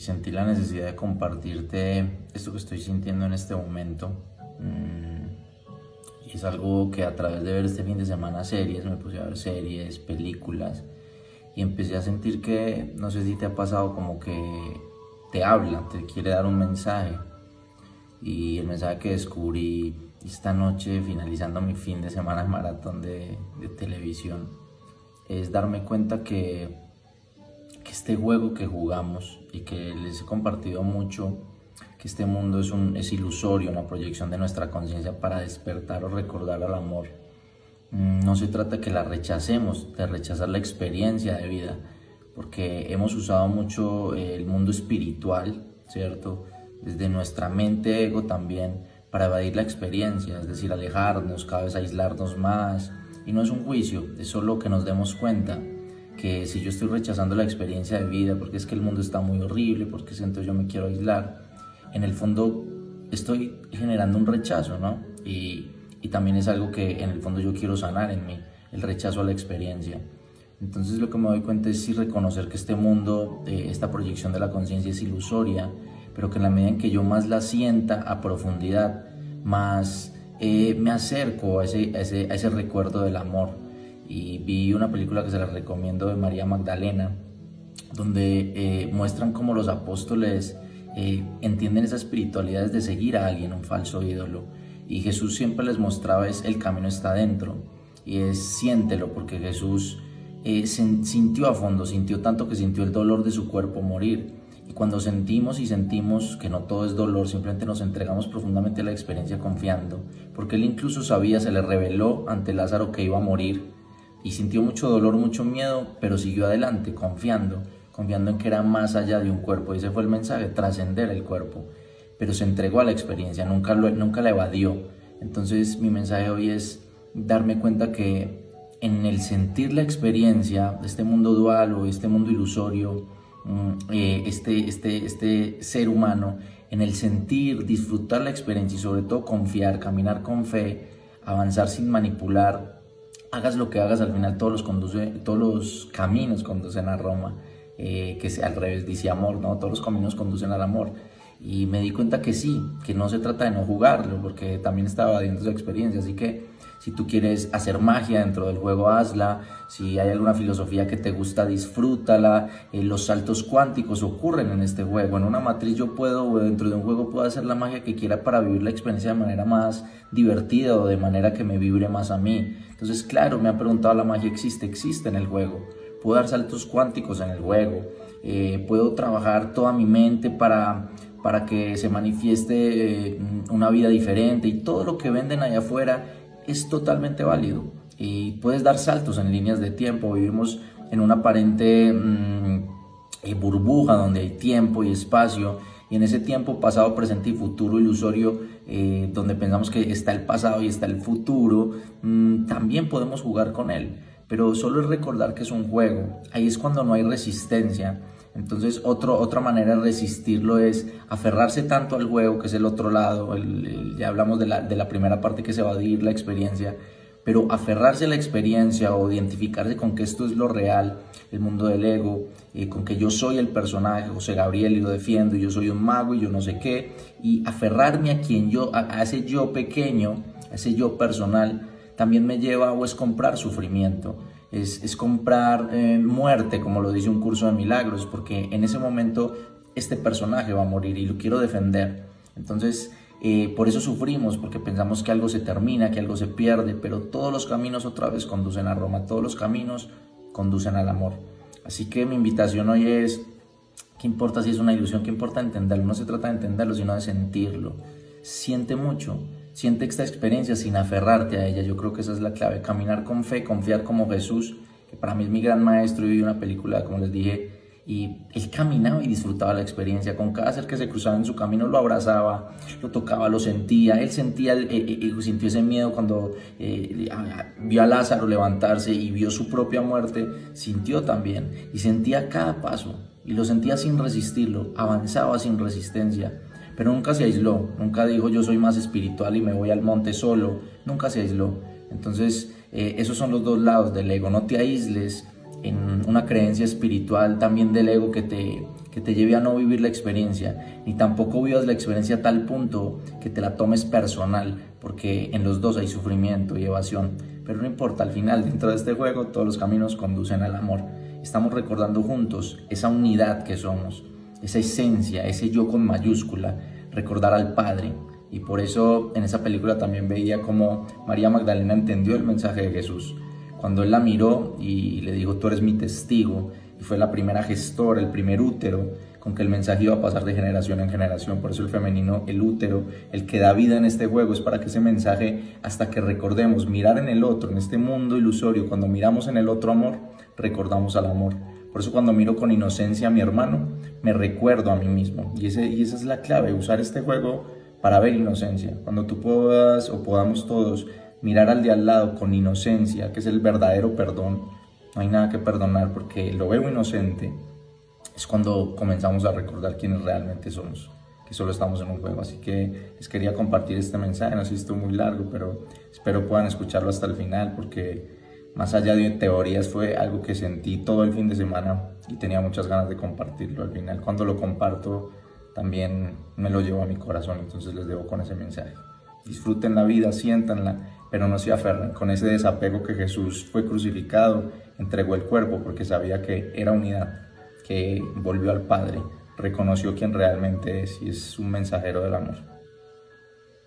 sentí la necesidad de compartirte esto que estoy sintiendo en este momento. Mm, y es algo que a través de ver este fin de semana series, me puse a ver series, películas, y empecé a sentir que, no sé si te ha pasado, como que te habla, te quiere dar un mensaje. Y el mensaje que descubrí esta noche, finalizando mi fin de semana en maratón de, de televisión, es darme cuenta que que este juego que jugamos y que les he compartido mucho, que este mundo es, un, es ilusorio, una proyección de nuestra conciencia para despertar o recordar al amor. Mm, no se trata que la rechacemos, de rechazar la experiencia de vida, porque hemos usado mucho el mundo espiritual, ¿cierto? Desde nuestra mente, ego también, para evadir la experiencia, es decir, alejarnos, cada vez aislarnos más. Y no es un juicio, es solo que nos demos cuenta que si yo estoy rechazando la experiencia de vida porque es que el mundo está muy horrible, porque siento yo me quiero aislar, en el fondo estoy generando un rechazo, ¿no? Y, y también es algo que en el fondo yo quiero sanar en mí, el rechazo a la experiencia. Entonces lo que me doy cuenta es sí reconocer que este mundo, eh, esta proyección de la conciencia es ilusoria, pero que en la medida en que yo más la sienta a profundidad, más eh, me acerco a ese, a ese, a ese recuerdo del amor y vi una película que se la recomiendo de María Magdalena, donde eh, muestran cómo los apóstoles eh, entienden esa espiritualidad de seguir a alguien, un falso ídolo. Y Jesús siempre les mostraba es el camino está dentro y es siéntelo porque Jesús eh, sintió a fondo, sintió tanto que sintió el dolor de su cuerpo morir. Y cuando sentimos y sentimos que no todo es dolor, simplemente nos entregamos profundamente a la experiencia confiando, porque él incluso sabía, se le reveló ante Lázaro que iba a morir y sintió mucho dolor, mucho miedo, pero siguió adelante, confiando, confiando en que era más allá de un cuerpo. Ese fue el mensaje, trascender el cuerpo. Pero se entregó a la experiencia, nunca, nunca la evadió. Entonces mi mensaje hoy es darme cuenta que en el sentir la experiencia este mundo dual o este mundo ilusorio, mm, eh, este, este, este ser humano, en el sentir, disfrutar la experiencia y sobre todo confiar, caminar con fe, avanzar sin manipular, hagas lo que hagas, al final todos los, conduce, todos los caminos conducen a Roma, eh, que al revés, dice amor, ¿no? Todos los caminos conducen al amor. Y me di cuenta que sí, que no se trata de no jugarlo, porque también estaba dentro de experiencia, así que si tú quieres hacer magia dentro del juego, hazla. Si hay alguna filosofía que te gusta, disfrútala. Eh, los saltos cuánticos ocurren en este juego. En una matriz yo puedo, dentro de un juego, puedo hacer la magia que quiera para vivir la experiencia de manera más divertida o de manera que me vibre más a mí. Entonces, claro, me han preguntado, ¿la magia existe? Existe en el juego. Puedo dar saltos cuánticos en el juego. Eh, puedo trabajar toda mi mente para para que se manifieste eh, una vida diferente y todo lo que venden allá afuera es totalmente válido y puedes dar saltos en líneas de tiempo. Vivimos en una aparente mm, eh, burbuja donde hay tiempo y espacio y en ese tiempo pasado, presente y futuro ilusorio, eh, donde pensamos que está el pasado y está el futuro, mm, también podemos jugar con él. Pero solo es recordar que es un juego. Ahí es cuando no hay resistencia. Entonces, otro, otra manera de resistirlo es aferrarse tanto al juego, que es el otro lado. ya hablamos de la, de la primera parte que es evadir la experiencia, pero aferrarse a la experiencia o identificarse con que esto es lo real, el mundo del ego, eh, con que yo soy el personaje, José Gabriel, y lo defiendo, y yo soy un mago y yo no sé qué, y aferrarme a quien yo, a, ese yo pequeño, a ese yo personal, también me lleva o es comprar sufrimiento es, comprar eh, muerte, como lo dice un curso de milagros, porque en ese momento este personaje va a morir y lo quiero defender. Entonces, eh, por eso sufrimos, porque pensamos que algo se termina, que algo se pierde, pero todos los caminos otra vez conducen a Roma, todos los caminos conducen al amor. Así que mi invitación hoy es, ¿qué importa si es una ilusión? ¿Qué importa entenderlo? No se trata de entenderlo, sino de sentirlo. Siente mucho, Siente esta experiencia sin aferrarte a ella. Yo creo que esa es la clave. Caminar con fe, confiar como Jesús, que para mí es mi gran maestro. y vi una película, como les dije, y él caminaba y disfrutaba la experiencia. Con cada ser que se cruzaba en su camino lo abrazaba, lo tocaba, lo sentía. Él sentía, eh, eh, eh, sintió ese miedo cuando vio a Lázaro levantarse y vio su propia muerte. Sintió también y sentía cada paso y lo sentía sin resistirlo. Avanzaba sin resistencia pero nunca se aisló, nunca dijo yo soy más espiritual y me voy al monte solo, nunca se aisló. Entonces, eh, esos son los dos lados del ego, no te aísles en una creencia espiritual también del ego que te, que te lleve a no vivir la experiencia, ni tampoco vivas la experiencia a tal punto que te la tomes personal, porque en los dos hay sufrimiento y evasión. Pero no importa, al final, dentro de este juego, todos los caminos conducen al amor. Estamos recordando juntos esa unidad que somos, esa esencia, ese yo con mayúscula, recordar al Padre. Y por eso en esa película también veía cómo María Magdalena entendió el mensaje de Jesús. Cuando él la miró y le dijo, tú eres mi testigo, y fue la primera gestora, el primer útero, con que el mensaje iba a pasar de generación en generación. Por eso el femenino, el útero, el que da vida en este juego, es para que ese mensaje, hasta que recordemos mirar en el otro, en este mundo ilusorio, cuando miramos en el otro amor, recordamos al amor. Por eso cuando miro con inocencia a mi hermano, me recuerdo a mí mismo. Y, ese, y esa es la clave, usar este juego para ver inocencia. Cuando tú puedas o podamos todos mirar al de al lado con inocencia, que es el verdadero perdón, no hay nada que perdonar porque lo veo inocente, es cuando comenzamos a recordar quiénes realmente somos, que solo estamos en un juego. Así que les quería compartir este mensaje, no sé si estuvo muy largo, pero espero puedan escucharlo hasta el final porque más allá de teorías fue algo que sentí todo el fin de semana y tenía muchas ganas de compartirlo al final. Cuando lo comparto también me lo llevo a mi corazón, entonces les debo con ese mensaje. Disfruten la vida, siéntanla, pero no se aferren con ese desapego que Jesús fue crucificado, entregó el cuerpo porque sabía que era unidad, que volvió al Padre, reconoció quién realmente es y es un mensajero del amor.